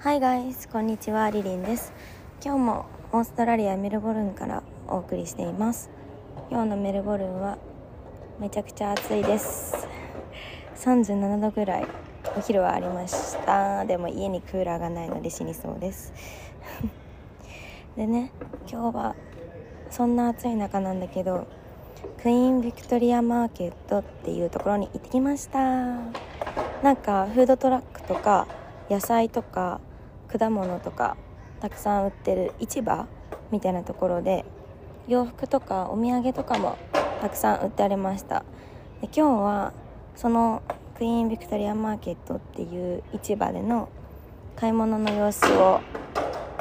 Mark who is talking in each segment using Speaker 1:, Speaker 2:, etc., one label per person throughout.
Speaker 1: Hi guys こんにちはリリンです。今日もオーストラリアメルボルンからお送りしています。今日のメルボルンはめちゃくちゃ暑いです。37度ぐらいお昼はありました。でも家にクーラーがないので死にそうです。でね今日はそんな暑い中なんだけどクイーンビクトリアマーケットっていうところに行ってきました。なんかフードトラックとか野菜とか果物とかたくさん売ってる市場みたいなところで洋服とかお土産とかもたくさん売ってありました。で今日はそのクイーンビクトリアマーケットっていう市場での買い物の様子を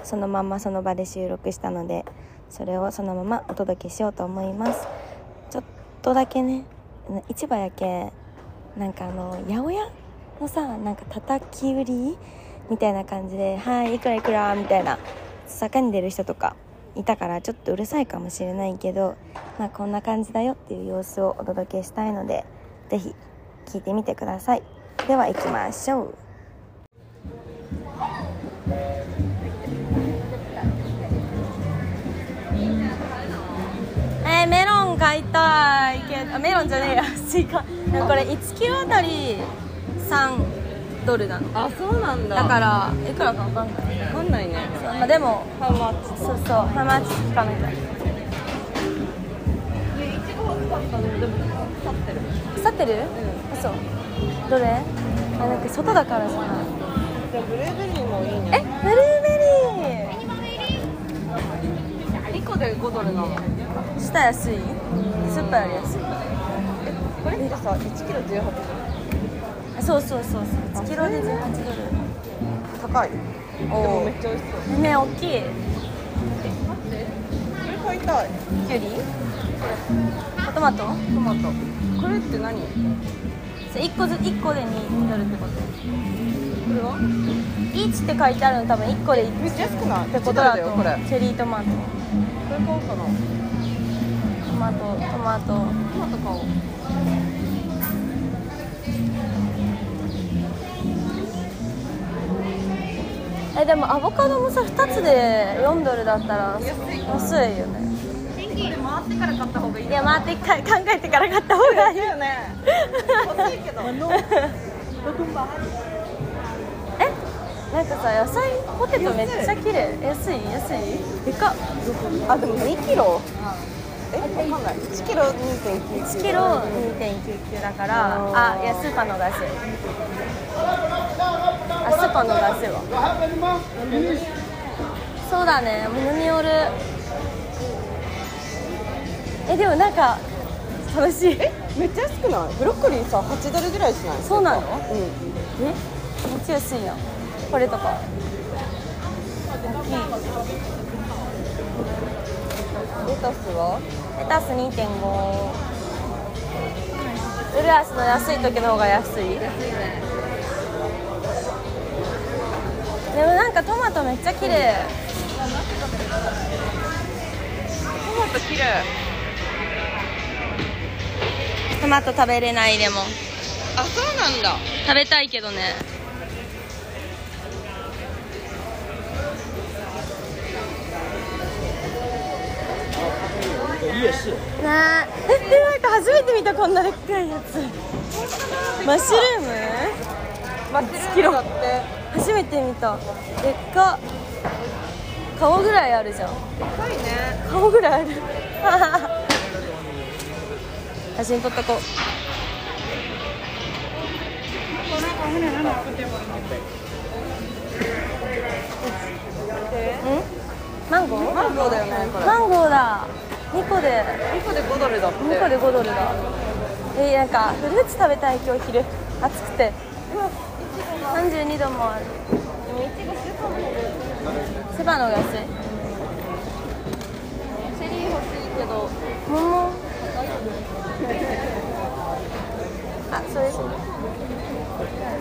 Speaker 1: そのままその場で収録したのでそれをそのままお届けしようと思います。ちょっとだけね市場やけなんかあの八百屋のさなんか叩き売りみたいな感じで「はいいくらいくら」みたいな叫んでる人とかいたからちょっとうるさいかもしれないけど、まあ、こんな感じだよっていう様子をお届けしたいので是非聞いてみてください。では行きましょう。えー、メロン買いたいけどメロンじゃねえや。スイカこれ1キロあたりドルなの。
Speaker 2: あそうなんだ。
Speaker 1: だからいくらか分かんない。
Speaker 2: わかんないね。
Speaker 1: そうまあ、でも
Speaker 2: ハウマッチ
Speaker 1: そうそうハマチ聞かな。きゃ
Speaker 2: いちご使ったのでも腐ってる。
Speaker 1: 腐ってる？
Speaker 2: うん。
Speaker 1: 嘘どれ？あなんか外だからさ。
Speaker 2: じゃあブルーベリーもいい
Speaker 1: え
Speaker 2: ね
Speaker 1: ブルーベリ
Speaker 2: 2個で5ドルなの。
Speaker 1: ー下安い？スーパーより安い。
Speaker 2: これってさ1キロ18ドル
Speaker 1: あそうそうそうそう。1キロで18ドル。
Speaker 2: 高いでもめっちゃ美味しそう。
Speaker 1: ね大きい。
Speaker 2: 待って。これ買いたい。
Speaker 1: キュウリ？トマト？
Speaker 2: トマト。これって何？こ
Speaker 1: それ1個ず1個で2ドルってこと。
Speaker 2: れは
Speaker 1: ？1って書いてあるの多分1個で。1
Speaker 2: めっちゃ安くない？
Speaker 1: ってこと
Speaker 2: 1ド
Speaker 1: だと
Speaker 2: ルだよこれ。
Speaker 1: チェリートマト。
Speaker 2: これ買おうかな。
Speaker 1: トマトトマト。
Speaker 2: トマト買おう
Speaker 1: えでもアボカドもさ2つで4ドルだったら
Speaker 2: 安い
Speaker 1: よね。
Speaker 2: 天気で回ってから買った方がいい。
Speaker 1: いや待ってか考えてから買った方がいい。
Speaker 2: だよね欲しいけど。
Speaker 1: えなんかさ野菜ポテトめっちゃ綺麗。安い？安い？でかっ。
Speaker 2: あでも2キロ？えわかんない。1キロ2.99
Speaker 1: 1キロ2.99だからあいやスーパーの方が安いあスーパーの方が安いわそうだねものによる。えでもなんか楽しい。
Speaker 2: えめっちゃ安くない？ブロッコリーさ8ドルぐらいしない？
Speaker 1: そうなの？
Speaker 2: うん。
Speaker 1: えめっちゃ安いなこれとか。大きい。
Speaker 2: レタスは？
Speaker 1: レタス2.5ウルアスの安い時の方が安い？でもなんかトマトめっちゃ綺麗。
Speaker 2: トマト綺麗。
Speaker 1: トマト食べれないでも。
Speaker 2: あそうなんだ。
Speaker 1: 食べたいけどね。なあえでなんか初めて見たこんなでっかいやつ。マッシュルーム？
Speaker 2: マッシュルームだって
Speaker 1: 初めて見た。でっか。顔ぐらいあるじゃん。
Speaker 2: 高いね。
Speaker 1: 顔ぐらいある。写真撮っとこう。んマンゴー？
Speaker 2: マンゴーだよねこれ。
Speaker 1: マンゴーだ。2個で。
Speaker 2: 2個で5ドルだって。
Speaker 1: 2個で5ドルだ。えー、なんかフルーツ食べたい今日昼。暑くて32度もある。
Speaker 2: でもいちごスーパーの方が
Speaker 1: セバの方が安い
Speaker 2: チェリー欲しいけど。
Speaker 1: 桃？あそうです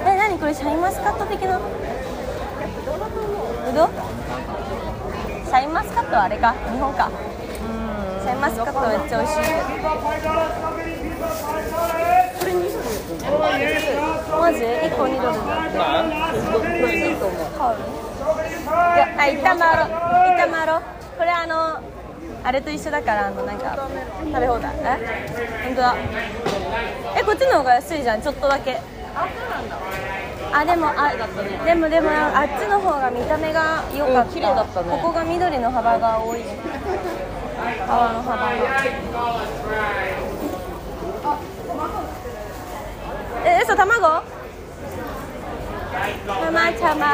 Speaker 1: え何これシャインマスカット的な？ぶどう。シャインマスカットはあれか。日本か。シャインマスカットめっちゃ美味しい
Speaker 2: これ2ドル
Speaker 1: マジ1個2ドルだ
Speaker 2: これいいと思う
Speaker 1: いやあ一旦回ろう一旦回ろうこれあのあれと一緒だからあのなんか食べ放題え本当だえこっちの方が安いじゃんちょっとだけ
Speaker 2: あそうなんだ
Speaker 1: あでもあでもでもあっちの方が見た目が良かった,、
Speaker 2: うん綺麗だったね
Speaker 1: ここが緑の幅が多い幅の幅がえ嘘卵ママちゃま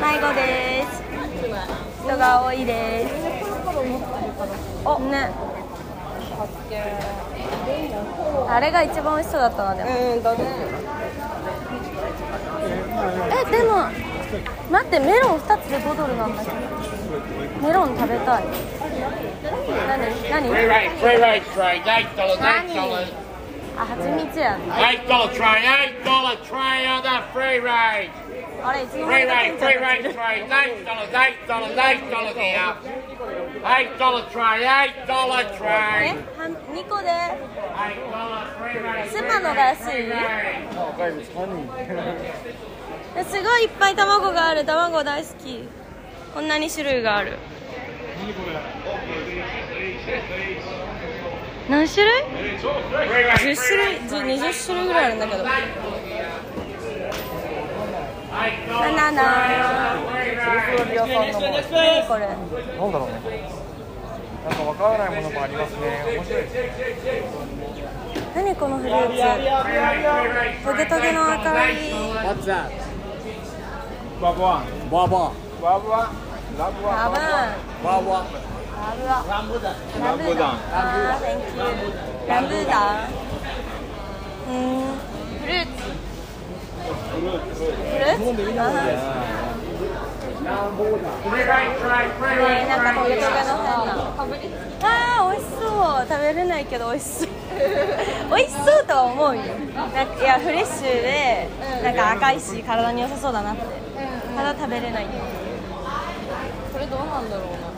Speaker 1: 迷子です人が多いですおねあれが一番美味しそうだったなでも
Speaker 2: うんだね
Speaker 1: えでも待ってメロン2つで5ドルなんだけどメロン食べたい何何あ、蜂蜜や。はい、
Speaker 3: ドラ、ト、はい、ド
Speaker 1: ラ、
Speaker 3: ト、
Speaker 1: はい、ドラ、
Speaker 3: ト、はい、ド
Speaker 1: ラ、ト。は、二。はい、
Speaker 3: ド
Speaker 1: ラ、です、ごいいっぱい卵がある、卵大好き。こんなに種類がある。種類？10種類10 20種類ぐらいあるんだけど。バナナ。これ？
Speaker 4: なんだろうね。なんかわからないものもありますね。面白い。
Speaker 1: 何このフルーツ？トゲトゲの赤い
Speaker 4: What's that?
Speaker 5: バブワン
Speaker 4: ババ
Speaker 5: バブワンラブワン
Speaker 1: ラブーン
Speaker 4: ババ
Speaker 1: ラブはラン。ブーダン。
Speaker 5: ラン。ブダン。
Speaker 1: あー thank you ラン。ブーダン。うんフルーツ
Speaker 5: フルーツフルーツ
Speaker 1: フルーツあーねなんかトゲトゲの
Speaker 3: tray.
Speaker 1: 変なあ美味しそう食べれないけど美味しそう美味しそうとは思うよなんかいやフレッシュでなんか赤いし体に良さそうだなってただ食べれない
Speaker 2: これどうなんだろうな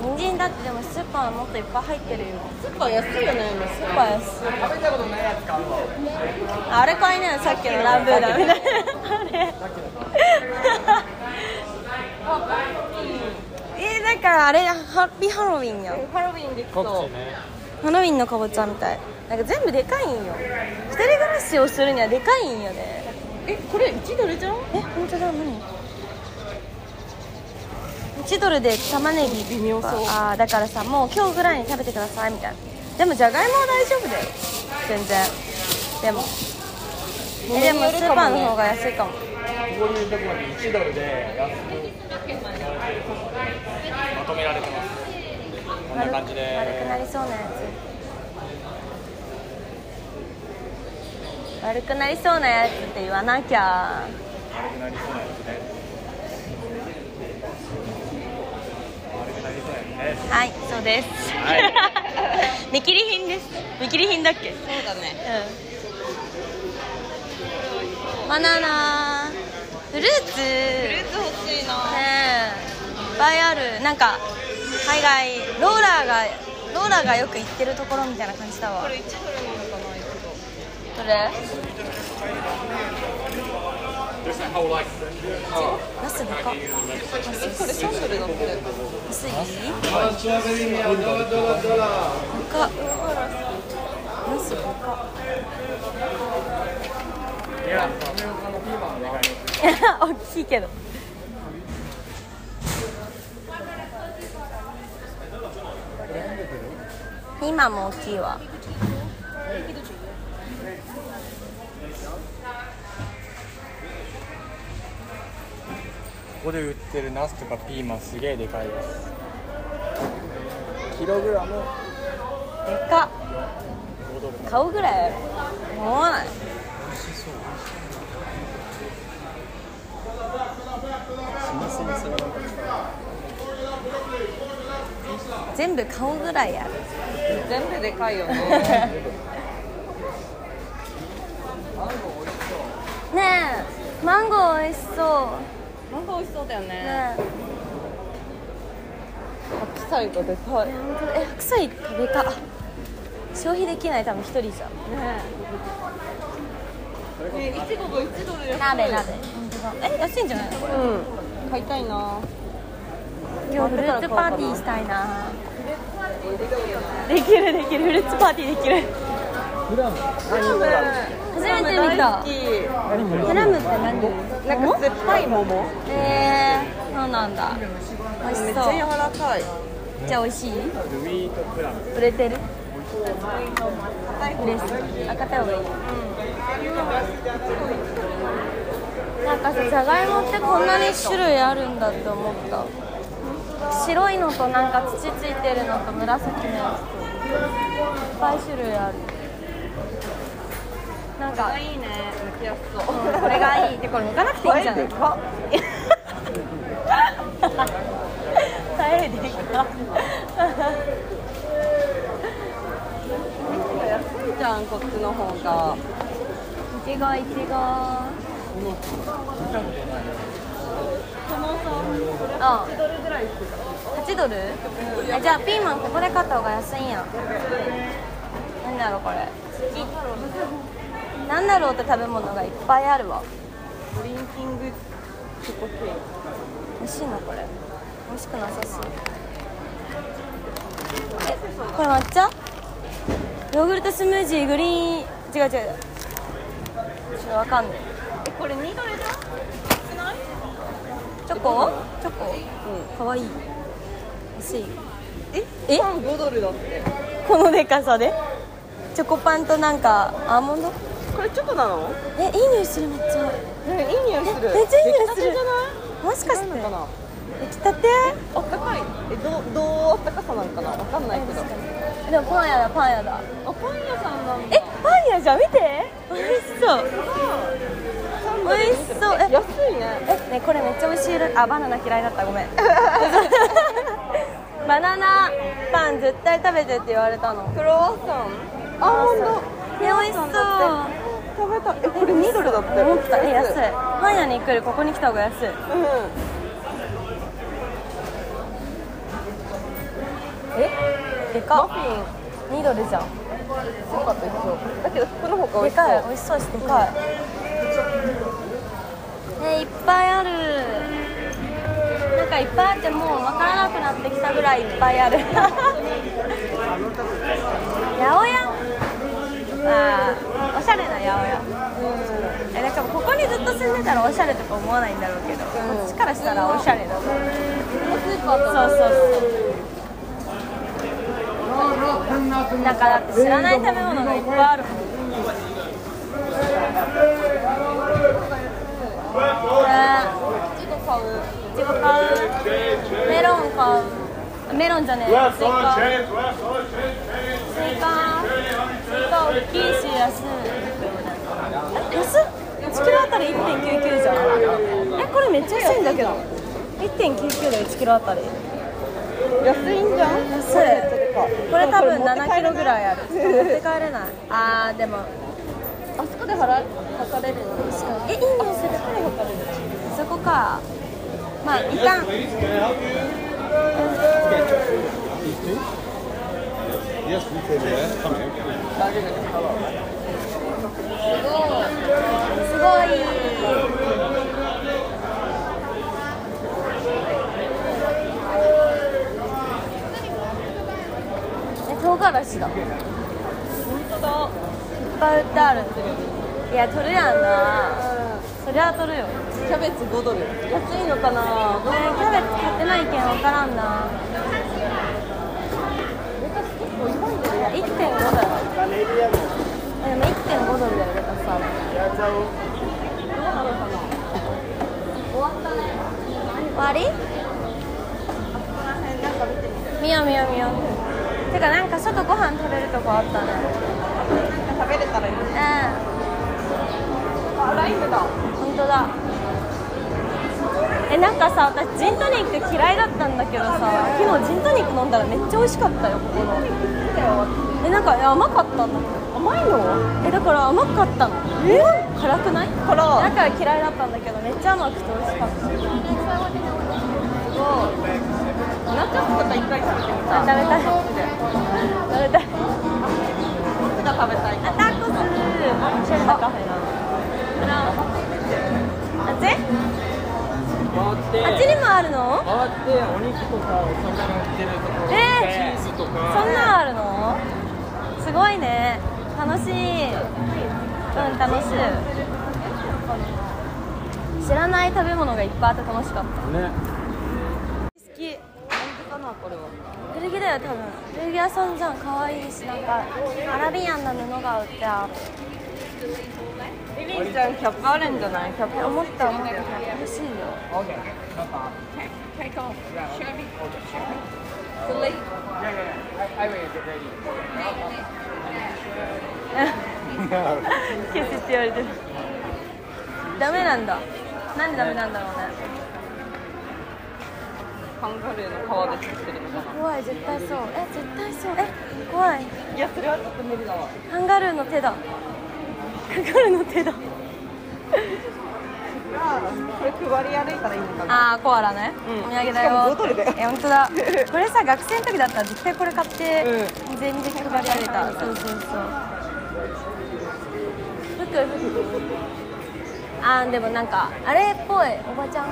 Speaker 1: 人参だってでもスーパーもっといっぱい入ってるよ。
Speaker 2: スーパー安いよね
Speaker 1: スーパー安い。食べたことないやつ買うあれ買いなよさっきのランブーダン。みたいなあれ。えだからあれハッピーハロウィンやん。
Speaker 2: ハロウィンできそう。
Speaker 1: ハロウィンのかぼちゃみたい。なんか全部でかいんよ。一人暮らしをするにはでかいんよね。
Speaker 2: えこれ1ドルじゃん？
Speaker 1: え本当だ何1ドルで玉ねぎ
Speaker 2: 微妙そう。
Speaker 1: ああだからさもう今日ぐらいに食べてくださいみたいな。でもじゃがいもは大丈夫だよ。全然。でも。えでもスーパーの方が安いかも。
Speaker 4: こういうところに1ドルで安くまとめられてます。こんな感じで。
Speaker 1: 悪くなりそうなやつ。悪くなりそうなやつって言わなきゃ。
Speaker 4: 悪くなりそうなやつね。悪くなりそうなやつね。
Speaker 1: はいそうです、
Speaker 4: はい。
Speaker 1: 見切り品です。見切り品だっけ？
Speaker 2: そうだね。
Speaker 1: うん。バナナ。フルーツ。
Speaker 2: フルーツ欲しいな。
Speaker 1: ねえいっぱいある。なんか海外ローラーがローラーがよく行ってるところみたいな感じだわ。
Speaker 2: これ1ドルなのかな一
Speaker 1: どれ？ナスでか
Speaker 2: 度えこれ3ドルだって
Speaker 1: 安い？高っナ大きいけど。今も大きいわ
Speaker 4: ここで売ってるナスとかピーマンすげえでかいです。キログラム？
Speaker 1: でか。っ
Speaker 4: 5ドル。
Speaker 1: 買うぐらい思わない。全部買うぐらいある。
Speaker 2: 全部でかいよね。
Speaker 1: ねえマンゴー美味しそう
Speaker 2: なんか美味しそうだよね。
Speaker 1: ね。え
Speaker 2: 白菜がでかい。ね
Speaker 1: え本当だ。え白菜食べか消費できない多分一人じゃ
Speaker 2: えいちごが1ドル安い。
Speaker 1: 鍋鍋。本当だ。え安いんじゃない？のこれ
Speaker 2: うん。買いたいな。
Speaker 1: 今日フルーツパーティーしたいな。できるできる。フルーツパーティーできる。初めて見た。プラムって何
Speaker 2: なんか酸っぱい桃？
Speaker 1: えー、そうなんだ。美味しそう。
Speaker 2: めっちゃ柔らかい。
Speaker 1: じゃあ美味しい？
Speaker 4: ルイートプラム。
Speaker 1: 売れてる？嬉しい。あ硬い方がいい、なんかさじゃがいもってこんなに種類あるんだって思った。白いのとなんか土ついてるのと紫のやつといっぱい種類あるなんか。
Speaker 2: いいね。剥きやすそう
Speaker 1: うんこれがいいってこれ剥かなくていいんじゃない？
Speaker 2: でかっ
Speaker 1: 耐えでか
Speaker 2: 安いじゃんこっちの方が
Speaker 1: いちごいちごあ8ドルぐらい8ドルえじゃあピーマンここで買った方が安いんや何だろうこれ好きなんだろうって食べ物がいっぱいあるわ。
Speaker 2: ドリンキングチョコケー
Speaker 1: 美味しいのこれ。美味しくなさそう。えこれ抹茶？ヨーグルトスムージーグリーン。違う違う。ちょっとわかんない。
Speaker 2: キこれ2ドルじゃん少ない？
Speaker 1: チョコ？チョコ？うん。かわい。い安い。
Speaker 2: え？
Speaker 1: え？
Speaker 2: パン5ドルだって。
Speaker 1: このでかさで？チョコパンとなんかアーモンド？
Speaker 2: これチョコなの？
Speaker 1: えいい匂いする抹茶
Speaker 2: ねいい匂いする。
Speaker 1: えめっちゃいい匂いするもしかして。出来たて？
Speaker 2: あったかい。えどうどうあったかさなんかな？わかんないけど。
Speaker 1: でもパン屋だパン屋だ。
Speaker 2: あパン屋さんなん
Speaker 1: えパン屋じゃん？見て。美味しそう。美味しそう。え。
Speaker 2: 安いね。
Speaker 1: えねこれめっちゃ美味しい。あバナナ嫌いだった。ごめん。バナナパン絶対食べてって言われたの。
Speaker 2: クロワッサン。アーモンド
Speaker 1: ね美味しそう。
Speaker 2: 食べたえこれ2ドルだって。
Speaker 1: 思ったえ安い。パン屋に来る。ここに来た方が安い。
Speaker 2: うん。
Speaker 1: えで
Speaker 2: マ
Speaker 1: か
Speaker 2: フィン
Speaker 1: っ2ドルじゃん。
Speaker 2: そうかった一緒だけどこの方が美
Speaker 1: で
Speaker 2: 味しそう。
Speaker 1: かい。美味しそうしでかい。えいっぱいある。なんかいっぱいあってもう分からなくなってきたぐらいいっぱいあるあーおしゃれな八百屋。えだからここにずっと住んでたらおしゃれとか思わないんだろうけど、こっちからしたらおしゃれだそうそうそう。だからだって知らない食べ物がいっぱいあるもん。ね。
Speaker 2: いちご買う。
Speaker 1: いちご買う。メロン買う。メロンじゃねえ。スイカ。スイカスイカ大きいし安い。え安っ？1キロあたり1.99じゃん。えこれめっちゃ安いんだけど。1.99だ1キロあたり。
Speaker 2: 安いんじゃん？
Speaker 1: 安い。これ多分7キロぐらいある。持って帰れない。あーでも。
Speaker 2: あそこで払測れるの？
Speaker 1: 確かにえいい匂いする。そこか。まあ一旦。
Speaker 5: Yes, we can do that. Come here.
Speaker 2: 大丈夫ですか
Speaker 1: すごい。え唐辛子だ本当だい。や取るやんなそりゃ取るよ
Speaker 2: キャベツ5ドル安い。のかな
Speaker 1: キャベツ買ってない。けん分からんな
Speaker 2: レタス結構い。っぱい。だよ
Speaker 1: 1.5ドルでも1.5ドルだよレタス
Speaker 2: 終わった
Speaker 1: 終わり
Speaker 2: ここら辺なんか見てみる
Speaker 1: 見よう見よう見よてかなんか外ご飯食べるとこあった本当だえなんかさ私ジントニック嫌いだったんだけどさ昨日ジントニック飲んだらめっちゃ美味しかったよここのなんか甘かったんだ
Speaker 2: 甘いの？
Speaker 1: えだから甘かったの。え？辛くない？
Speaker 2: 辛
Speaker 1: だから嫌いだったんだけどめっちゃ甘くて美味しかった。
Speaker 2: すごいナチョスとか一回食べてみた
Speaker 1: 食べたい。食べたい。
Speaker 2: が食べたい。
Speaker 1: タコス。おしゃれカフェなあ
Speaker 4: っち
Speaker 1: あっちにもあるの？
Speaker 4: あってお肉とかお魚売ってるところ、チーズとか。
Speaker 1: そんなんあるの？すごいね。楽しい。うん楽しい。知らない食べ物がいっぱいあって楽しかった。
Speaker 4: ね。
Speaker 1: 好き。
Speaker 2: かなこれは。
Speaker 1: 古着だよ多分。古着屋さんじゃん可愛いしなんかアラビアンな布が売ってある。
Speaker 2: リリンちゃんキャップあるんじゃない？キャップ
Speaker 1: 思った思った欲しい？よ消せって言われてる。ダメなんだ。なんでダメなんだろうね。
Speaker 2: カンガルーの皮で作ってるのかな。
Speaker 1: 怖い絶対そう。え絶対そう。え怖い。
Speaker 2: いやそれはちょっと無理だわ。
Speaker 1: カンガルーの手だ。カンガルーの手だ。
Speaker 2: これ配り歩いたらいいのかな。
Speaker 1: あーコアラね、
Speaker 2: うん。
Speaker 1: お土産だよ。
Speaker 2: しかもボトルで。
Speaker 1: え本当だ。これさ学生の時だったら絶対これ買って、
Speaker 2: う
Speaker 1: 全員で配り歩いた。そうそうそう。あーでもなんかあれっぽい。おばちゃん。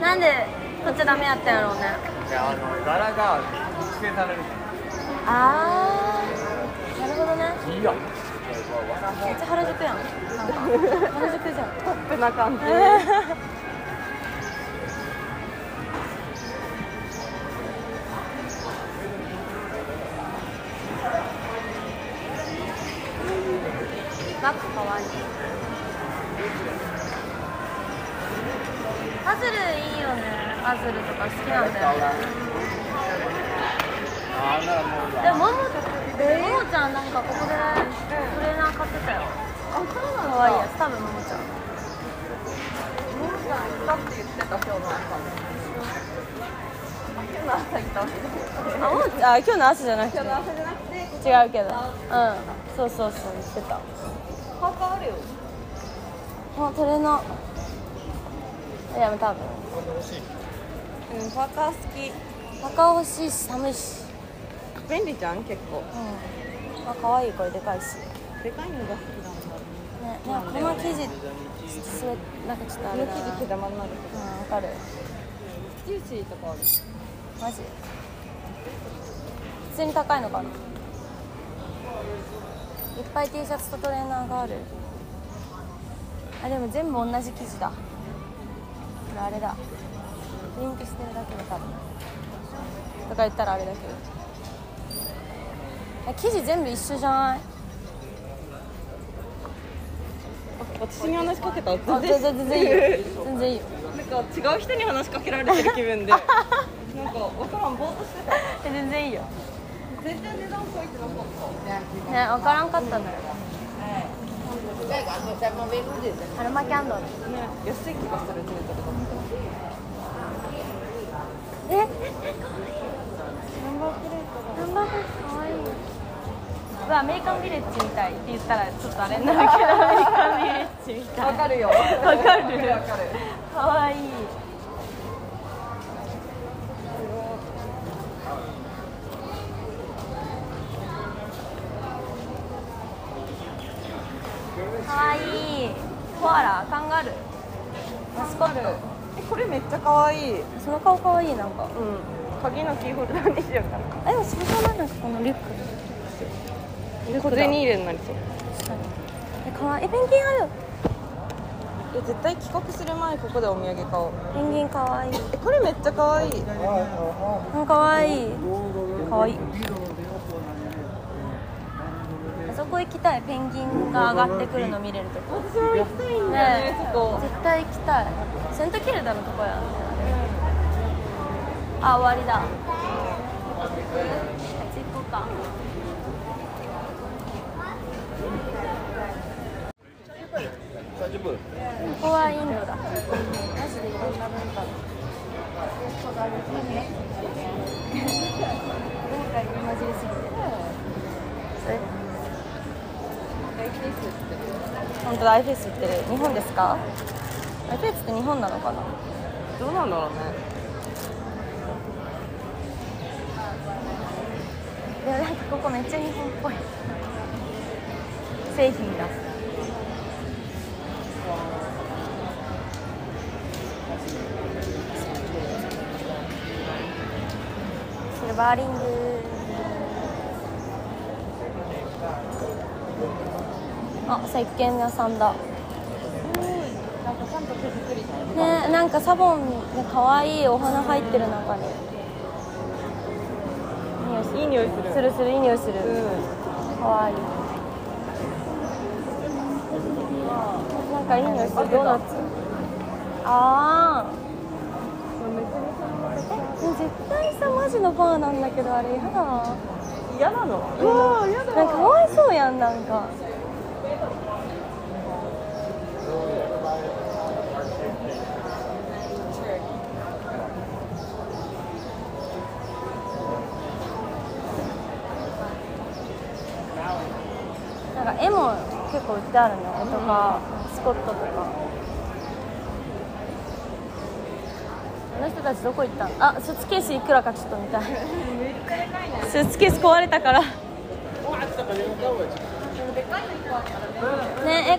Speaker 1: なんで取っちゃダメやったんやろうね。
Speaker 4: いやあの柄がされる。
Speaker 1: あー。なるほどね。
Speaker 4: いいや。
Speaker 1: めっちゃ原宿やん。なんか原宿じゃん。
Speaker 2: ポップな感じ
Speaker 1: バッグかわいいパズルいいよねパズルとか好きなんだよでもももちゃんなんかここでトレーナー買ってたよあそうなのかわいいやつ多分ももちゃん
Speaker 2: だって言ってた今日の朝今日の朝行った
Speaker 1: ゃんあ今日の朝じゃなくて。
Speaker 2: 今日の朝じゃなくて
Speaker 1: 違うけど。うん。そうそうそう言ってた
Speaker 2: パーカーあるよ。
Speaker 1: あトレーナーいや多分
Speaker 2: うんパーカー好き。
Speaker 1: パカ欲しいし寒いし。
Speaker 2: 便利じゃん結構。
Speaker 1: うん。あ可愛いこれでかいし。
Speaker 2: でかいのが好きなんだ。
Speaker 1: ね、なんかこの生地スウェなんかちょっとあれ
Speaker 2: 生地毛玉になる
Speaker 1: うん、わかる。
Speaker 2: ジューシーとかある？
Speaker 1: マジ？普通に高いのかな？いっぱい T シャツとトレーナーがある。あでも全部同じ生地だ。これあれだ。プリントしてるだけで多分。とか言ったらあれだけど。え生地全部一緒じゃない？
Speaker 2: 私に話しかけた
Speaker 1: あ全然全然いいよ。全然いいよ。
Speaker 2: なんか違う人に話しかけられてる気分で。なんかわからんぼーっとしてた。
Speaker 1: え全然いいよ
Speaker 2: 全然値段書いてなかった
Speaker 1: ね分からんかったのよアロマキャンドル。
Speaker 2: ね安い気がする
Speaker 1: え？ナンバープレートナンバープレートかわいいうわアメリカンビレッジみたいって言ったらちょっとあれになるけど。アメリカンビレッジみたい。
Speaker 2: わかるよ。
Speaker 1: わかる。
Speaker 2: わかる。
Speaker 1: かわいいかわいいコアラカンガルーマスコット
Speaker 2: え可愛い。うん
Speaker 1: その顔かわいいなんか。
Speaker 2: 鍵のキーホルダーにしようかな。
Speaker 1: あでもそれじゃないなんかこのリュック。
Speaker 2: 小銭入れになりそう
Speaker 1: 確かにえかわい。いえペンギンある。
Speaker 2: え絶対帰国する前ここでお土産買おう。
Speaker 1: ペンギンかわい。い
Speaker 2: えこれめっちゃ可愛い。
Speaker 1: うんかわい。いかわいいあそこ行きたいペンギンが上がってくるの見れるとこ。
Speaker 2: 私も行きたいんだよね
Speaker 1: ね
Speaker 2: そこ
Speaker 1: 絶対行きたい。セントキルダのとこや。あ終わりだ。あっち行こうか。
Speaker 5: 30分
Speaker 1: ここはインドだ。マジでいろんな文化。の文化に混じりすぎ本当だ iFace 売ってる日本ですか？ iFace って日本なのかな？
Speaker 2: どうなんだろうね。
Speaker 1: いやなんかここめっちゃ日本っぽい。製品だシルバーリング。あ石鹸屋さんだ。
Speaker 2: なんかちゃんと手作り
Speaker 1: ね。なんかサボンで可愛いお花入ってる中に。匂いする。
Speaker 2: いい匂いする。
Speaker 1: するするいい匂いする、
Speaker 2: うん。
Speaker 1: 可愛い。なんかいい匂いする。ドーナツ。ああ絶対さマジのバーなんだけどあれやだ
Speaker 2: 嫌なの？うわ嫌だ。
Speaker 1: なんかかわいそうやんなんかなんか絵も結構売ってあるね絵とかスコットとか。あの人たちどこ行った？んあスーツケースいくらかちょっと見たい。スーツケース壊れたから。ね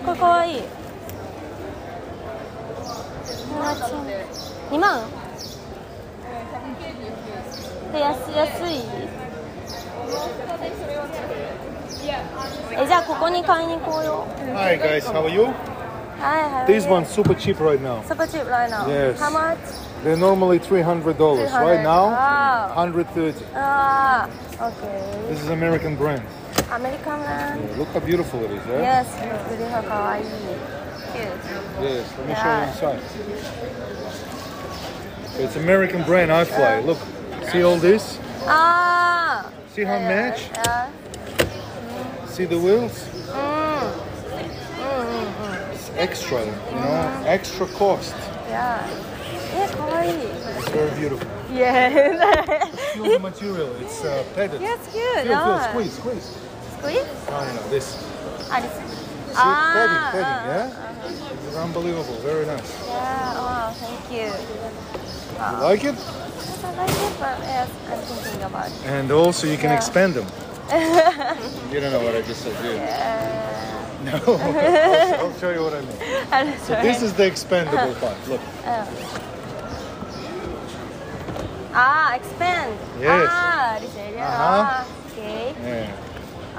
Speaker 1: えこれかわい。い2万？で安安い えじゃあここに買いに行こうよ
Speaker 5: Hi guys, how are you?
Speaker 1: はいはい
Speaker 5: This one's super cheap right now.
Speaker 1: super cheap right now
Speaker 5: Yes.
Speaker 1: how much
Speaker 5: They're normally three hundred dollars.
Speaker 1: 300
Speaker 5: Right now,
Speaker 1: Wow.
Speaker 5: hundred thirty.
Speaker 1: ああ OK
Speaker 5: This is American brand.
Speaker 1: アメリカンラン
Speaker 5: Look how beautiful it is, yeah?
Speaker 1: Yes グリフかわいい Cute
Speaker 5: Yes. Let me
Speaker 1: Yeah.
Speaker 5: show you inside. So it's American brand iFly. Look, see all this?
Speaker 1: ああ
Speaker 5: See how match?
Speaker 1: あ
Speaker 5: See the wheels?
Speaker 1: Mm. Mm, mm, mm.
Speaker 5: It's extra, you know, extra cost.
Speaker 1: Yeah. Yeah.
Speaker 5: It's very beautiful.
Speaker 1: Yeah.
Speaker 5: it's not material, it's uh, padded.
Speaker 1: Yeah, it's cute.
Speaker 5: Feel, no. feel,
Speaker 1: ah.
Speaker 5: squeeze, squeeze.
Speaker 1: Squeeze?
Speaker 5: No, no, this.
Speaker 1: Ah, this. Ah,
Speaker 5: padding, padding,
Speaker 1: uh,
Speaker 5: yeah?
Speaker 1: Uh-huh.
Speaker 5: Uh, it's unbelievable, very nice.
Speaker 1: Yeah, wow, thank you. Wow.
Speaker 5: You like it?
Speaker 1: Yes, I like it, but yes, I'm thinking about it.
Speaker 5: And also you can
Speaker 1: yeah.
Speaker 5: expand them you don't know what I just said, do you?
Speaker 1: Yeah.
Speaker 5: No. I'll, I'll show you what I mean.
Speaker 1: I'm
Speaker 5: So
Speaker 1: sorry.
Speaker 5: this is the expandable part. Look.
Speaker 1: Ah, expand.
Speaker 5: Yes.
Speaker 1: Ah, this area.
Speaker 5: Uh-huh.
Speaker 1: Ah, okay.
Speaker 5: Yeah.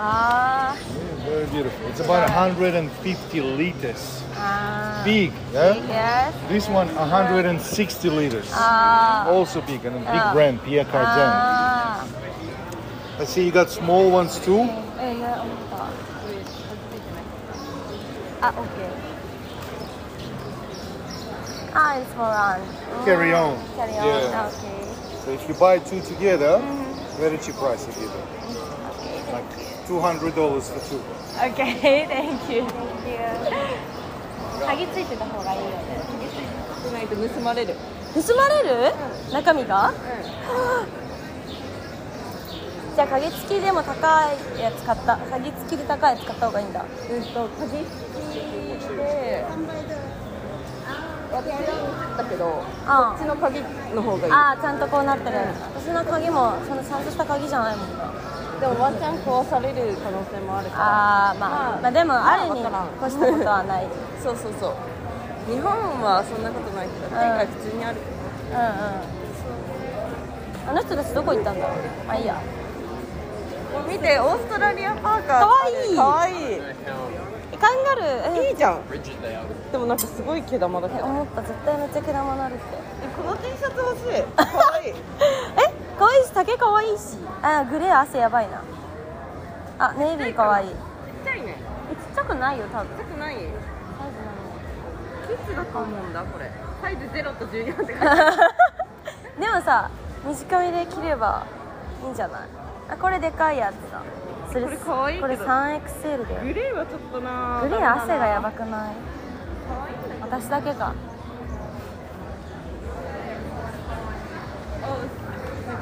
Speaker 1: Ah,
Speaker 5: Yeah, Very beautiful. It's about 150 liters.
Speaker 1: ah.
Speaker 5: Big, yeah?
Speaker 1: Yes.
Speaker 5: This one 160 liters.
Speaker 1: Ah.
Speaker 5: Also big and a big
Speaker 1: Ah.
Speaker 5: brand, Pierre Cardin.
Speaker 1: Ah.
Speaker 5: I see you got small ones too.
Speaker 1: えね、思った。あ、OK。Ah, it's for on.
Speaker 5: Carry on.
Speaker 1: Carry on.
Speaker 5: Yeah.
Speaker 1: Okay.
Speaker 5: So if you buy two together, very cheap price I give it.
Speaker 1: Okay.
Speaker 5: Like $200 for two.
Speaker 1: Okay, thank you. Thank you. 鍵ついてた方がいいよね。
Speaker 2: つないと盗まれる
Speaker 1: 盗まれる？中身が？ じゃあ鍵付きでも高いやつ買った。鍵付きで高いやつ買った方がいいんだ。
Speaker 2: うんと鍵付きで私だけどこ
Speaker 1: あ
Speaker 2: っちの鍵の方がいい
Speaker 1: あー、ちゃんとこうなってる。私の鍵もそのちゃんとした鍵じゃないもんね。
Speaker 2: でもワンチャン壊される可能性もあるから
Speaker 1: ああ、まあ、
Speaker 2: まあ
Speaker 1: まあでもあるに越したことはない。
Speaker 2: そうそうそう日本はそんなことないけど海外普通にある
Speaker 1: うんうん。あの人たちどこ行ったんだろう。まあいいや。
Speaker 2: 見てオーストラリアパーカー
Speaker 1: かわいい
Speaker 2: かわいい
Speaker 1: カンガルー。え
Speaker 2: いいじゃんでもなんかすごい毛玉だけど
Speaker 1: 思った絶対めっちゃ毛玉なるって。
Speaker 2: この T シャツ欲しいかわいい
Speaker 1: え、可愛い し丈可愛いし。あ、グレー汗やばいな。あ、ネイビー可愛い。
Speaker 2: ちっちゃいね
Speaker 1: えちっちゃくないよ多分。
Speaker 2: ちっちゃくない
Speaker 1: サイズ
Speaker 2: キッズだと思うんだこれサイズ0と14って書いてある
Speaker 1: なのに。でもさ、短めで着ればいいんじゃない？あ、これでかいやつだ。それ
Speaker 2: これ可愛いけど
Speaker 1: これ 3XL だよ。
Speaker 2: グレーはちょっとな
Speaker 1: グレー汗がやば
Speaker 2: く
Speaker 1: くない？
Speaker 2: かわいいんだけど
Speaker 1: 私だけか。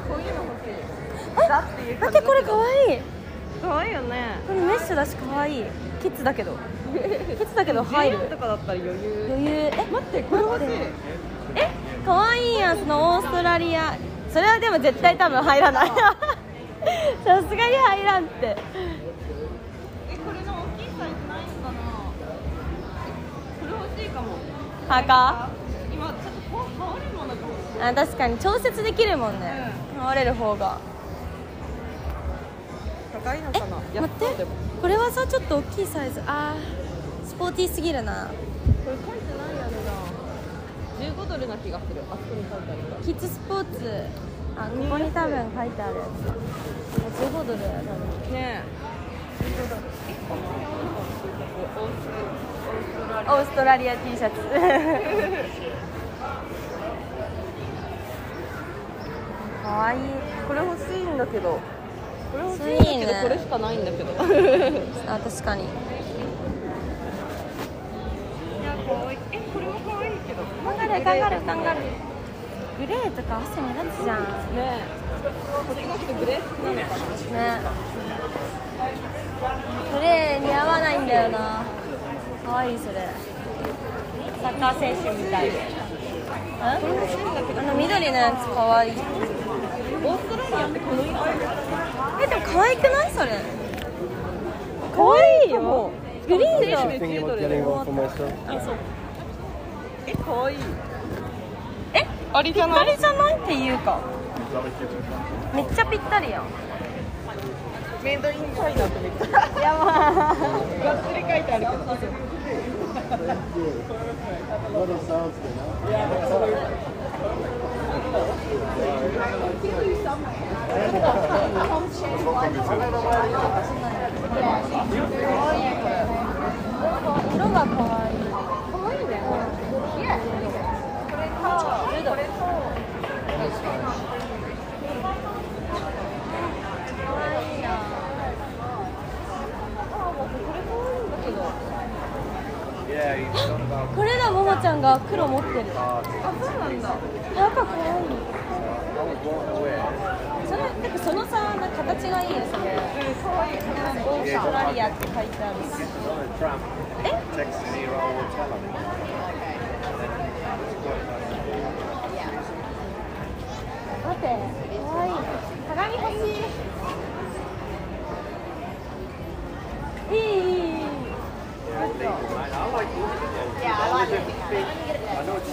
Speaker 2: こういうの欲しいだっていう感じ
Speaker 1: 待ってこれ可愛い？
Speaker 2: かわいいよね
Speaker 1: これメッシュだし可愛い。キッズだけど。キッズだけど入る。
Speaker 2: 14とかだったら余裕
Speaker 1: 余裕。え、
Speaker 2: 待ってこれ欲しい
Speaker 1: え、可愛いやんそのオーストラリア。それはでも絶対多分入らない。さすがに入らんって。
Speaker 2: えこれの大きいサイズないのかな？これ欲しいかも。
Speaker 1: パーカ
Speaker 2: 今ちょっとこう羽織るものかも
Speaker 1: ー？あ、確かに。調節できるもんね。羽織れる方が。
Speaker 2: 高いのかな？
Speaker 1: 待って。これはさちょっと大きいサイズ。あースポーティーすぎるな。
Speaker 2: これ書いてないやろな。15ドルな気がする。あそこに書いてあるから。
Speaker 1: キッズスポーツあここに多分書いてあるやつ。だ15ドルや多分。
Speaker 2: ね
Speaker 1: オーストラリア。T シャツ。かわいい。
Speaker 2: これ欲しいんだけど。これ欲しいんだけどこれしかないんだけど。
Speaker 1: あ確かに。
Speaker 2: いや可愛い。えこれも可愛いけど。
Speaker 1: カンガルーカンガルーカンガルーグレーとか汗目立つじゃん。
Speaker 2: ねこっちの人グレー好きなのかな
Speaker 1: ね。グレー似合わないんだよな。かわいいそれ。サッカー選手みたい。であの緑のやつかわいい。
Speaker 2: オーストラリアってこの色
Speaker 1: えでも可愛くないそれ？可愛いよ。
Speaker 2: も
Speaker 1: グリーンだ
Speaker 2: 選手10ドルで
Speaker 1: あそう。
Speaker 2: え可愛い。
Speaker 1: え
Speaker 2: ありじゃない？
Speaker 1: ぴったりじゃないっていうか。めっちゃぴったりやん。
Speaker 2: メイドインチャイナってめっちゃ
Speaker 1: やば。
Speaker 2: がっつり書いてあるけど。
Speaker 1: 色が可愛んが黒持ってる。
Speaker 2: あそうなんだ。
Speaker 1: やっぱ可愛い。そのなんかそのさな形がいいよそ、うん、
Speaker 2: 可愛い
Speaker 1: オーストラリアって書いてある。え？待って可愛い。鏡欲しい。いい。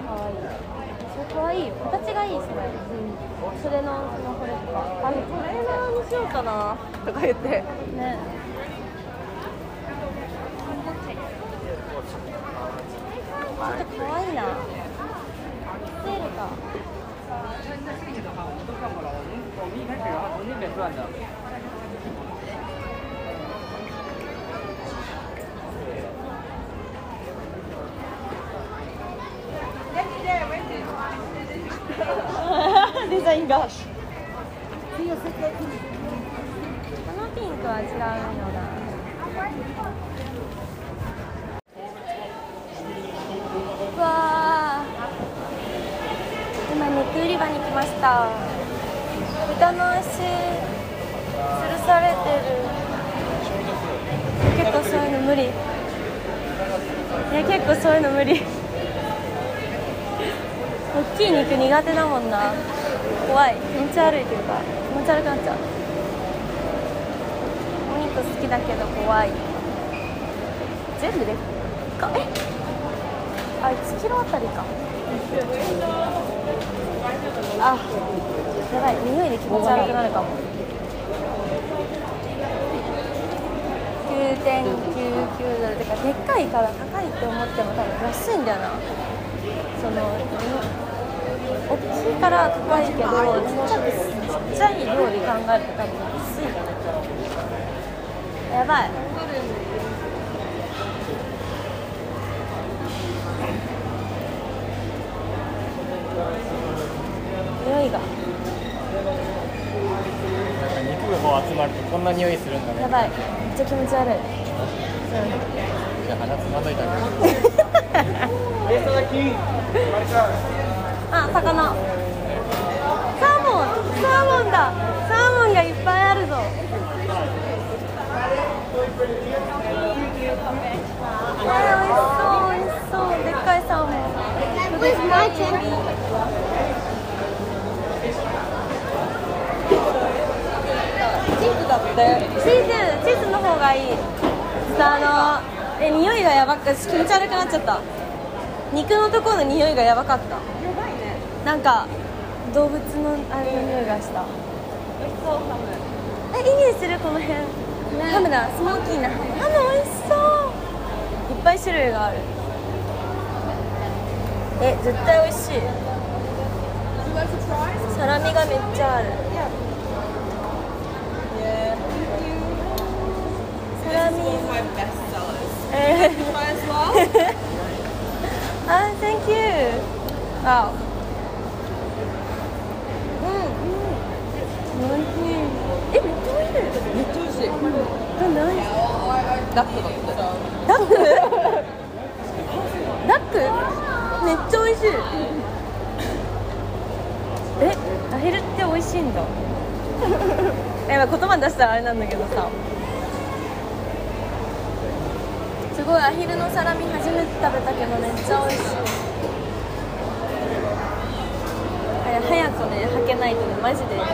Speaker 1: マジで可愛い。それ可愛い。よ形がい。い。それ、それのそのこれとか
Speaker 2: あのトレーナーにしようかなとか言って
Speaker 1: ねちょっと可愛い。なセールか
Speaker 2: ンが
Speaker 1: このピンクは違うよな。うわー。今肉売り場に来ました。豚の足吊るされてる。結構そういうの無理。いや結構そういうの無理。大きい肉苦手だもんな。怖い。気持ち悪いというか気持ち悪くなっちゃう。お肉好きだけど怖い。全部でか。え？あ1キロあたりか。あやばい。匂いで気持ち悪くなるかも。9.99ドルてかでっかいから高いって思っても多分安いんだよな。その大きいから高いけどちっちゃくちっちゃい量で考えると多分安いやばい。匂いが。
Speaker 4: 肉がこう集まるとこんな匂いするんだね。
Speaker 1: やばい。めっちゃ気持ち悪い。
Speaker 4: じゃあ鼻つまんどいてあげる
Speaker 1: あ魚。サーモン。サーモンだ。サーモンがいっぱいあるぞ。えー、美味しそう。美味しそうでっかいサーモン。
Speaker 6: Where's my turn?
Speaker 1: チーズだってチーズチーズの方がいい。ちょっとあのえ匂いがやばく気持ち悪くなっちゃった。肉のところの匂いがやばかった。やばいなんか動物のあれの匂いがした。えいい匂いするこの辺、ハムだ。スモーキーなハム。ハム美味しそう。いっぱい種類がある。え絶対美味しい。サラミがめっちゃある。サラミ. あ、Thank you あ
Speaker 2: ダックだって。
Speaker 1: ダック？ダック？めっちゃ美味しい。え、アヒルって美味しいんだ。え、まあ言葉出したらあれなんだけどさすごいアヒルのサラミ初めて。食べたけどめっちゃ美味しいえ早くね履けないとねマジでめっ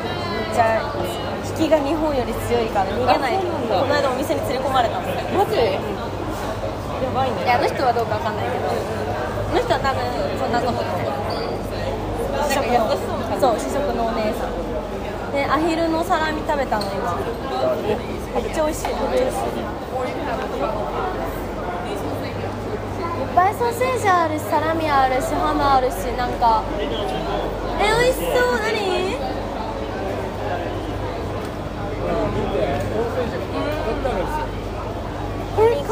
Speaker 1: ちゃいい引きが日本より強いから逃げないこの間お店に連れ込まれたもん
Speaker 2: マジ？やばいね。
Speaker 1: いやあの人はどうかわかんないけどあの人は多分そんなことない試食のそう試食のお姉さんでアヒルのサラミ食べたの今めっちゃ美味しいめっちゃ美味しいいっぱいソーセージあるしサラミあるしハムあるしなんかえ美味しそう何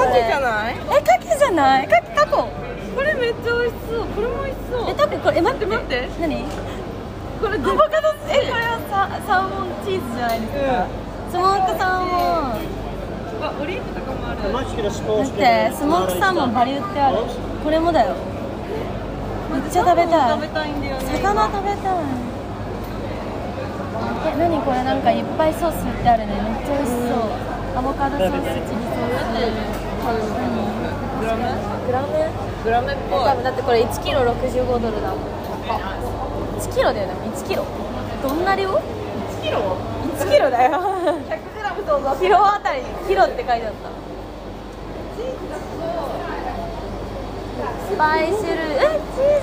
Speaker 2: これカキじゃない？
Speaker 1: えカキじゃない？カキタコ。
Speaker 2: これめっちゃ美味しそう。これも美味しそう。
Speaker 1: えタコこれえ待って
Speaker 2: 待って。
Speaker 1: 何？
Speaker 2: これ
Speaker 1: アボカドえこれはササーモンチーズじゃないですか、スモークサーモン。
Speaker 2: あオリーブとかもある。
Speaker 1: だってスモークサーモンバリ売ってある。これもだよ。めっちゃ食べたい。
Speaker 2: 食べたいんだよね。
Speaker 1: 魚食べたい。え何これ？なんかいっぱいソース売ってあるね。めっちゃ美味しそう。アボカドソースチリソース何
Speaker 2: グラム？
Speaker 1: グラム？
Speaker 2: グラムっぽい。
Speaker 1: 多分だってこれ1キロ65ドルだもん。1キロだよね1キロ。どんな量 ?1
Speaker 2: キロ？
Speaker 1: キロだよ。
Speaker 2: 100グラム想像
Speaker 1: キロあたりキロって書いてあった。スパイシルえチー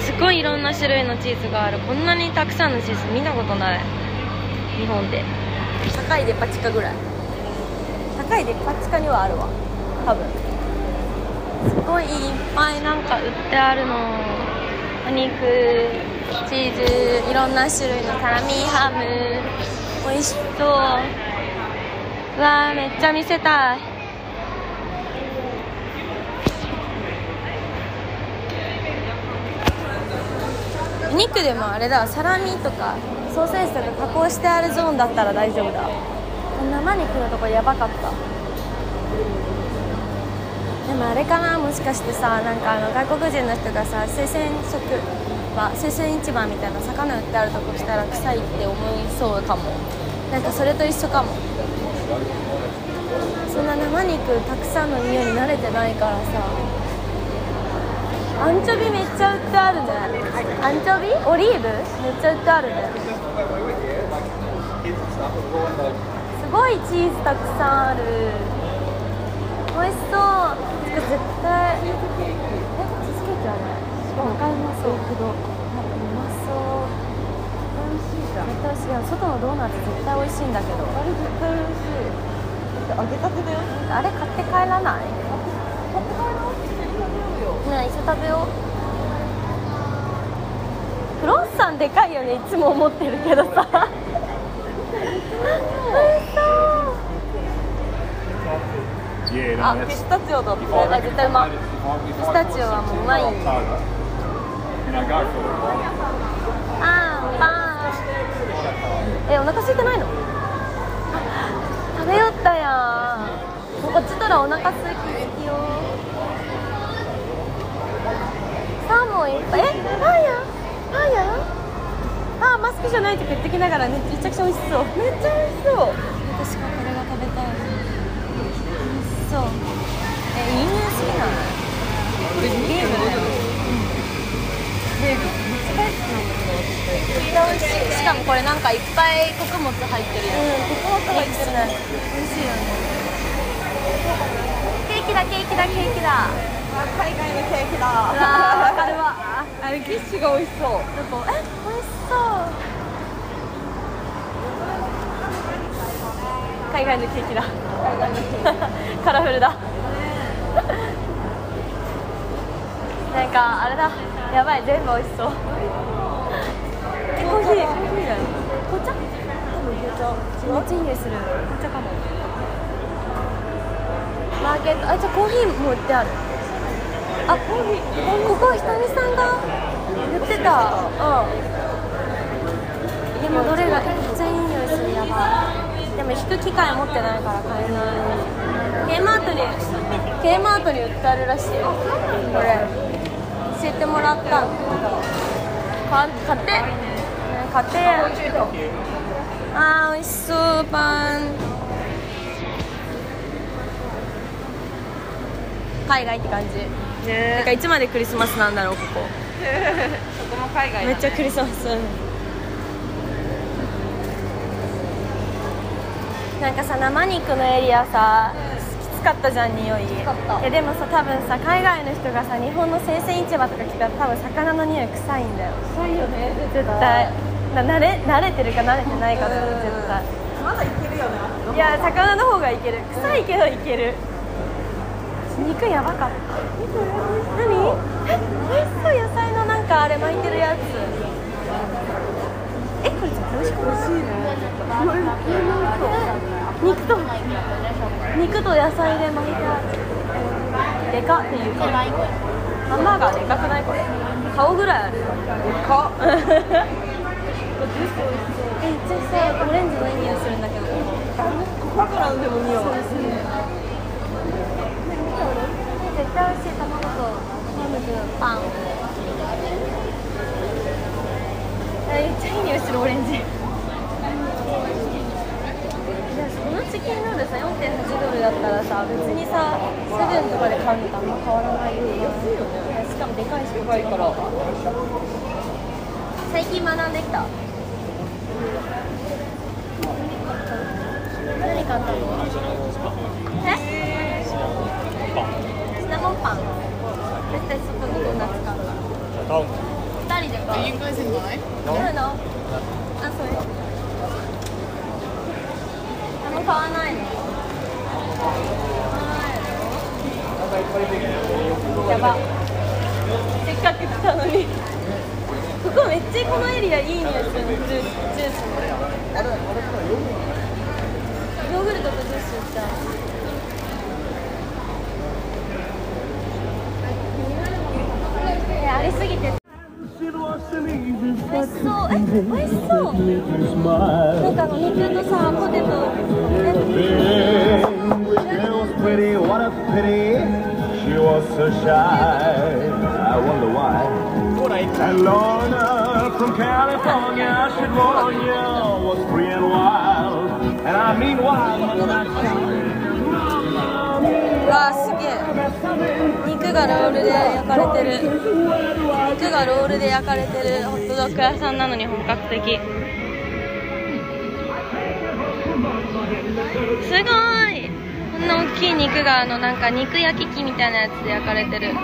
Speaker 1: ズ。すごいいろんな種類のチーズがある。こんなにたくさんのチーズ見たことない日本で。高いデパ地下ぐらい。高いデパ地下にはあるわ。多分。すごいいっぱいなんか売ってあるの。お肉チーズいろんな種類のサラミハム。美味しそう。うわーめっちゃ見せたい。お肉でもあれだサラミとかソーセージとか加工してあるゾーンだったら大丈夫だ。生肉のとこやばかった。でもあれかなもしかしてさなんかあの外国人の人がさ生鮮食場生鮮市場みたいな魚売ってあるとこ来たら臭いって思いそうかも。なんかそれと一緒かも。そんな生肉たくさんの匂いに慣れてないからさ。アンチョビめっちゃ売ってあるね。アンチョビ？オリーブ？めっちゃ売ってあるね。すごいチーズたくさんある。美味しそう。てか絶対えチーズケーキはねしかもうまそうけどうまそう美味しい。じゃん絶対美味しい。や外のドーナツ絶対美味しい。んだけどあれ絶対美味しい。だって揚げたてだよあれ買って帰らない。買って帰ろう一緒に食べようよね一緒食べようクロッサンでかい。よねい。つも思ってるけどさあピスタチオだって。あ絶対うまピスタチオはもううまい。あーパン。えお腹空いてないの？食べよったやこっちとらお腹空きすきよ。サーモンいっぱい。えパンやパンやあーマスクじゃないって言ってきながらねめちゃくちゃ美味しそう。めっちゃ美味しそう。私はこれが食べたい。美味しそう。え犬好きなのゲームだよベーグルめっちゃ大好きなんだけど美味しいしかもこれなんかいっぱい穀物入ってるやんうん穀物入ってるね美味しいよねケーキだケーキだケーキだ。
Speaker 2: 海外のケーキ
Speaker 1: う
Speaker 2: だ
Speaker 1: わかるわ。
Speaker 2: あれキッシュが美味しそう。
Speaker 1: どこえ美味しそう海外のケーキだ。カラフルだ。なんかあれだ。やばい。全部美味しそう。えコーヒー。紅茶？多分紅茶。めっちゃいい匂いする。紅茶かも。マーケット。あじゃあコーヒーも売ってある。あコーヒーここひとみさんが言ってた。うんでもどれがめっちゃいい匂いするやばいでも引く機械持ってないから買えない K マートに K マートに売って。あるらしいよこれ教えてもらった買って。ね買ってあー美味しそう。パン。海外って感じなんかいつまでクリスマスなんだろうここ。
Speaker 2: そこも海外
Speaker 1: めっちゃクリスマスなんかさ生肉のエリアさきつかったじゃん匂い。えでもさ多分さ海外の人がさ日本の生鮮市場とか来たら多分魚の匂い臭いんだよ。
Speaker 2: 臭いよね
Speaker 1: 絶対。な慣れ慣れてるか慣れてないかだよ
Speaker 2: うん。
Speaker 1: 絶対。
Speaker 2: まだいけるよね
Speaker 1: いや魚の方がいける。臭いけどいける。肉やばかった。何？え美味しそう野菜のなんかあれ巻いてるやつえこれ絶対美味しくない肉と肉と野菜で巻いてあるでかっ。ていうかハンバーガーでかくないこれ顔ぐらいあるで
Speaker 2: か
Speaker 1: えめっ。ちゃさオレンジの匂いするんだけど
Speaker 2: ここからでも匂いそうですね
Speaker 1: 絶対美味しい卵とハムとパンえめっちゃいい匂いするオレンジ。いやこのチキンロールさ4.8ドルだったらさ別にさセブンとかで買うのとあんま変わらないよ。安いよねしかもでかいしでかいから最近学んできた。何買ったの？え？シナモン。パン。絶対そこにドーナツ買う。から二人で買う
Speaker 2: you guys in line?
Speaker 1: No, no. no. I'm sorry.。あんま買わないの。やば。せっかく来たのに。ここめっちゃこのエリアいい匂いするの。ジュース、ジュース。ヨーグルトとジュース売った。えありすぎて。美味しそう。え、美味しそう。なんかあの肉とさ、ポテト。え
Speaker 7: She was pretty, what a pity. She was so shy. I wonder why. And Lorna from California, she'd warn you, was free and wild. And I mean wild, not shy.
Speaker 1: わあ、すげえ。 肉がロールで焼かれてる。肉がロールで焼かれてる。ホットドッグ屋さんなのに本格的。すごい。こんな大きい肉があのなんか肉焼き器みたいなやつで焼かれてる。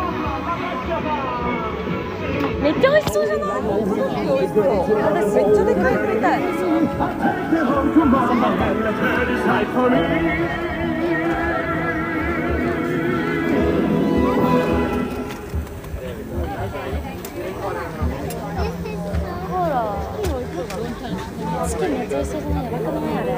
Speaker 1: めっちゃ美味しそうじゃない？私めっちゃでかい食いたい。チキンめっちゃ美味しそうじゃないやばくないあれ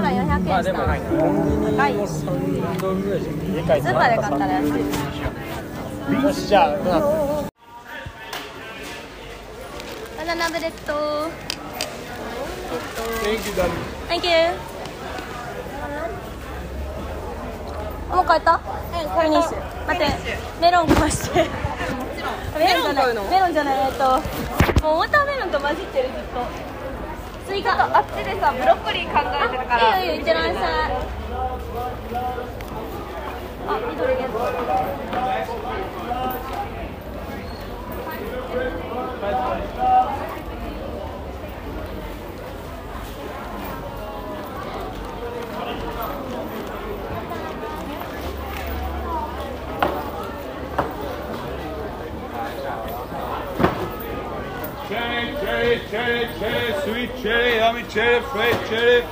Speaker 1: ました
Speaker 4: まあでも
Speaker 1: 高いよ
Speaker 4: も3ドルぐらい。じゃん家帰って
Speaker 1: スーパーで買ったら安い
Speaker 4: よしじゃあどうなった
Speaker 1: バナナブレッド。えっと。
Speaker 4: Thank you, darling.
Speaker 1: Thank you あもう帰った？うんフィニッシュ待って。メロン壊して。メロンじゃない。メロンじゃない。えっと。もうウォーターメロンと混じってるずっとスイカ
Speaker 2: あっちでさブロッコリー考えてるから
Speaker 1: いいよいいよいってらっしゃいあ緑のやつ
Speaker 7: チェリー、チェリー、チェリー、チェリー、スイートチェリー、ヤミチェリー、フレイチェリー。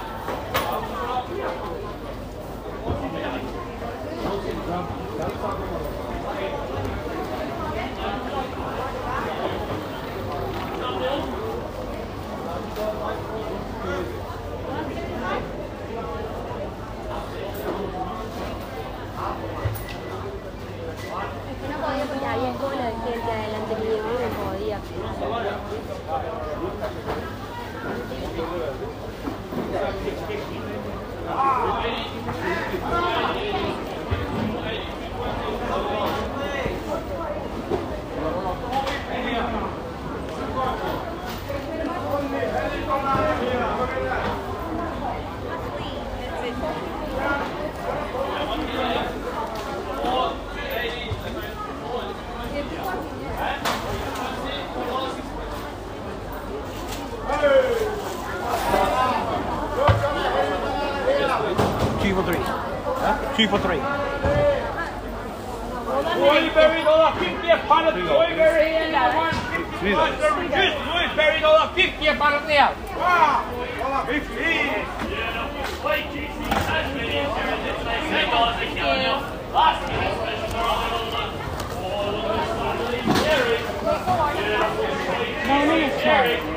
Speaker 6: Nó coi cho con trai với cô lời kêu
Speaker 5: three for three.
Speaker 3: Yeah,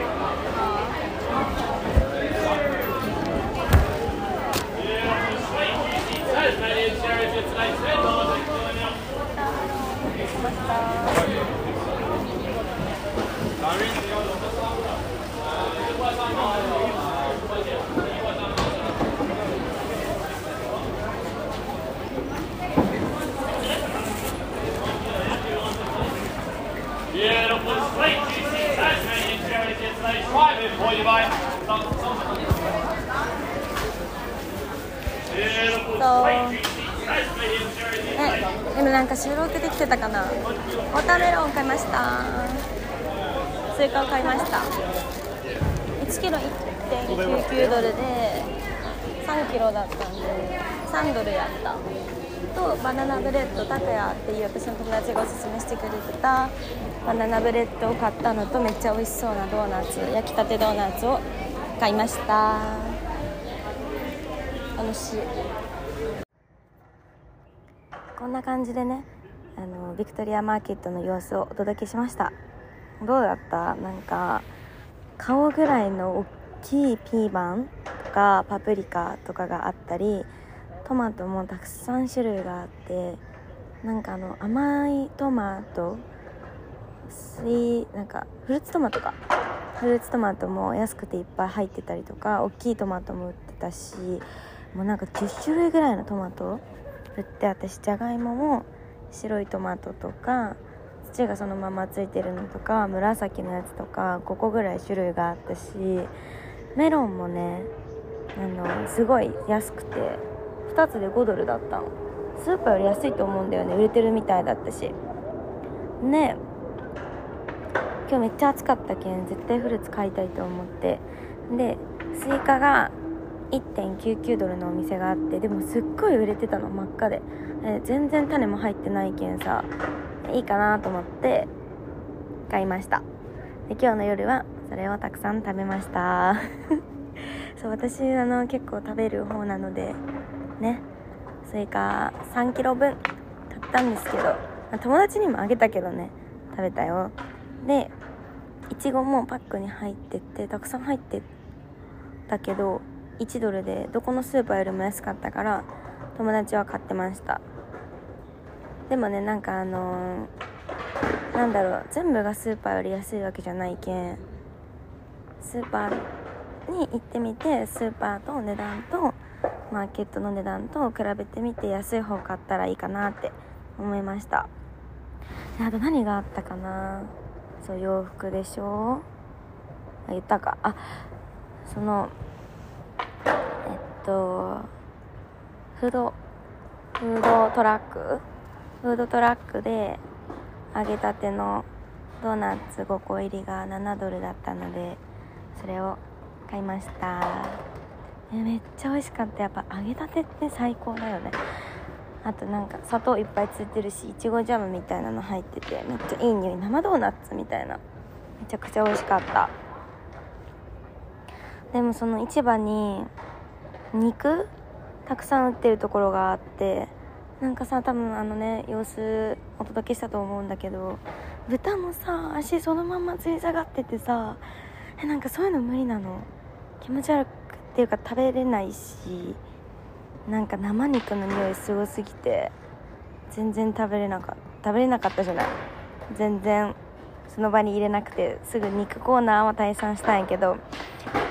Speaker 1: えでもなんか収録できてたかな？ watermelon 買いました。スイカを買いました。1キロ1.99ドルで3キロだったんで3ドルやった。とバナナブレッドタクヤっていう私の友達がおすすめしてくれてたバナナブレッドを買ったのとめっちゃ美味しそうなドーナツ焼きたてドーナツを買いました。楽しい。こんな感じでねあのビクトリアマーケットの様子をお届けしました。どうだった？なんか顔ぐらいの大きいピーマンとかパプリカとかがあったりトマトもたくさん種類があってなんかあの甘いトマトスイなんかフルーツトマトか。フルーツトマトも安くていっぱい入ってたりとか大きいトマトも売ってたしもうなんか10種類ぐらいのトマト？売って私じゃがいもも白いトマトとか土がそのままついてるのとか紫のやつとか5個ぐらい種類があったしメロンもねあのすごい安くて。2つで5ドルだったの。スーパーより安いと思うんだよね。売れてるみたいだったし。ね今日めっちゃ暑かったけん絶対フルーツ買いたいと思って。でスイカが1.99ドルのお店があってでもすっごい売れてたの真っ赤で、え全然種も入ってないけんさいいかなと思って買いました。で今日の夜はそれをたくさん食べました。そう私あの結構食べる方なのでね。スイカ3キロ分買ったんですけど友達にもあげたけどね食べたよ。でいちごもパックに入っててたくさん入ってたけど1ドルでどこのスーパーよりも安かったから友達は買ってました。でもねなんかあのーなんだろう全部がスーパーより安いわけじゃないけんスーパーに行ってみてスーパーと値段とマーケットの値段と比べてみて安い方買ったらいいかなって思いました。あと何があったかな？そう洋服でしょ？あ言ったか。あそのえっとフードフードトラック？フードトラックで揚げたてのドーナツ5個入りが7ドルだったのでそれを買いました。えめっちゃ美味しかった。やっぱ揚げたてって最高だよね。あとなんか砂糖いっぱいついてるしいちごジャムみたいなの入っててめっちゃいい匂い。生ドーナツみたいな。めちゃくちゃ美味しかった。でもその市場に肉？たくさん売ってるところがあってなんかさ多分あのね様子お届けしたと思うんだけど豚もさ足そのまま吊り下がっててさえなんかそういうの無理なの？気持ち悪くっていうか食べれないしなんか生肉の匂いすごすぎて全然食べれなかった。食べれなかったじゃない。全然その場に入れなくてすぐ肉コーナーは退散したんやけど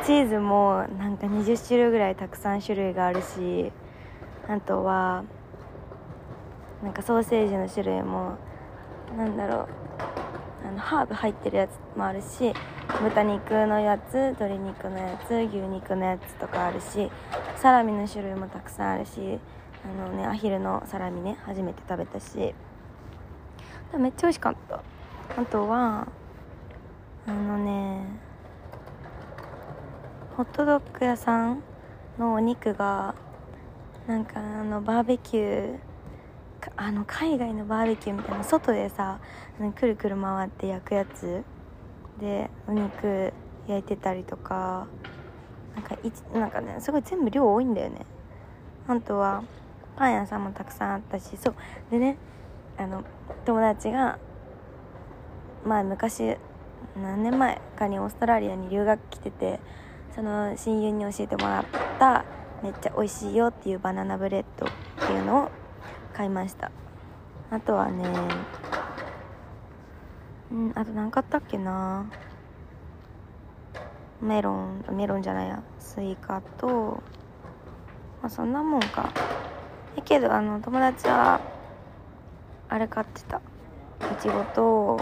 Speaker 1: チーズもなんか20種類ぐらいたくさん種類があるしあとはなんかソーセージの種類もなんだろう。あのハーブ入ってるやつもあるし豚肉のやつ鶏肉のやつ牛肉のやつとかあるしサラミの種類もたくさんあるしあのねアヒルのサラミね初めて食べたし。めっちゃ美味しかった。あとはあのねホットドッグ屋さんのお肉がなんかあのバーベキューあの海外のバーベキューみたいな外でさくるくる回って焼くやつ。でお肉焼いてたりとか。なんかいなんかねすごい全部量多いんだよね。あとはパン屋さんもたくさんあったしそう。でねあの友達が前昔何年前かにオーストラリアに留学来ててその親友に教えてもらっためっちゃ美味しいよっていうバナナブレッドっていうのを買いました。あとはねうんあと何買ったっけな。メロンメロンじゃないや。スイカとまあそんなもんか。やけどあの友達はあれ買ってた。いちごと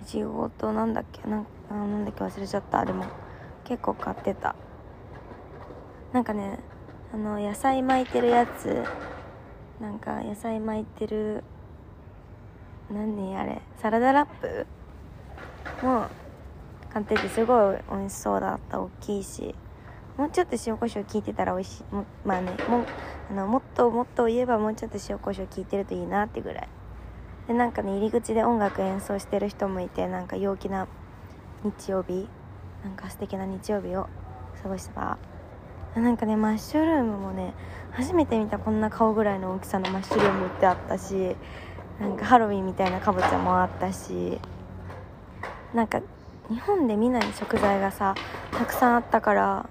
Speaker 1: いちごとなんだっけ？なんなんだっけ忘れちゃった。でも結構買ってた。なんかねあの野菜巻いてるやつ。なんか野菜巻いてる何あれサラダラップ？も買っててすごい美味しそうだった。大きいし。もうちょっと塩コショウ効いてたら美味しい。まあねもあのもっともっと言えばもうちょっと塩コショウ効いてるといいなってぐらい。でなんかね入り口で音楽演奏してる人もいてなんか陽気な日曜日。なんか素敵な日曜日を過ごした。なんかねマッシュルームもね初めて見たこんな顔ぐらいの大きさのマッシュルームってあったし。なんかハロウィンみたいなかぼちゃもあったしなんか日本で見ない食材がさたくさんあったから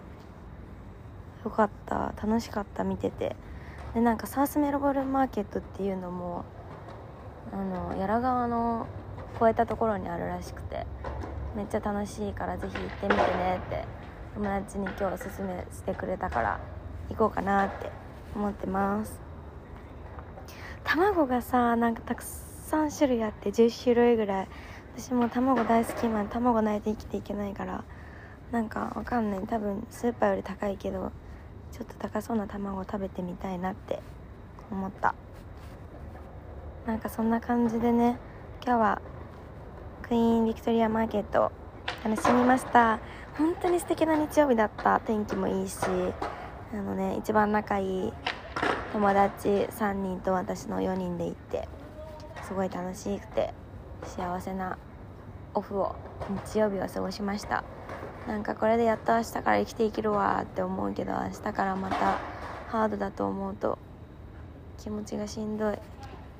Speaker 1: よかった楽しかった見てて。でなんかサウスメロボルマーケットっていうのもあの柳川の越えたところにあるらしくてめっちゃ楽しいからぜひ行ってみてねって友達に今日おすすめしてくれたから行こうかなって思ってます。卵がさなんかたくさん種類あって10種類ぐらい。私も卵大好き今卵ないと生きていけないからなんかわかんない。多分スーパーより高いけどちょっと高そうな卵食べてみたいなって思った。なんかそんな感じでね今日はクイーンビクトリアマーケット楽しみました。本当に素敵な日曜日だった。天気もいいしあのね一番仲いい友達3人と私の4人で行ってすごい楽しくて幸せなオフを日曜日を過ごしました。なんかこれでやっと明日から生きていけるわって思うけど明日からまたハードだと思うと気持ちがしんどい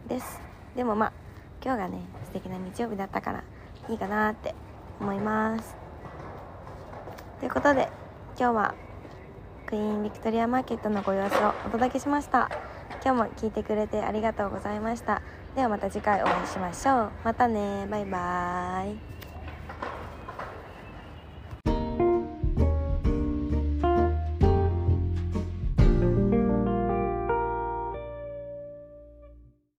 Speaker 1: です。でもまあ今日がね素敵な日曜日だったからいいかなって思います。ということで今日はクイーンビクトリアマーケットのご様子をお届けしました。今日も聞いてくれてありがとうございました。ではまた次回お会いしましょう。またね。バイバーイ。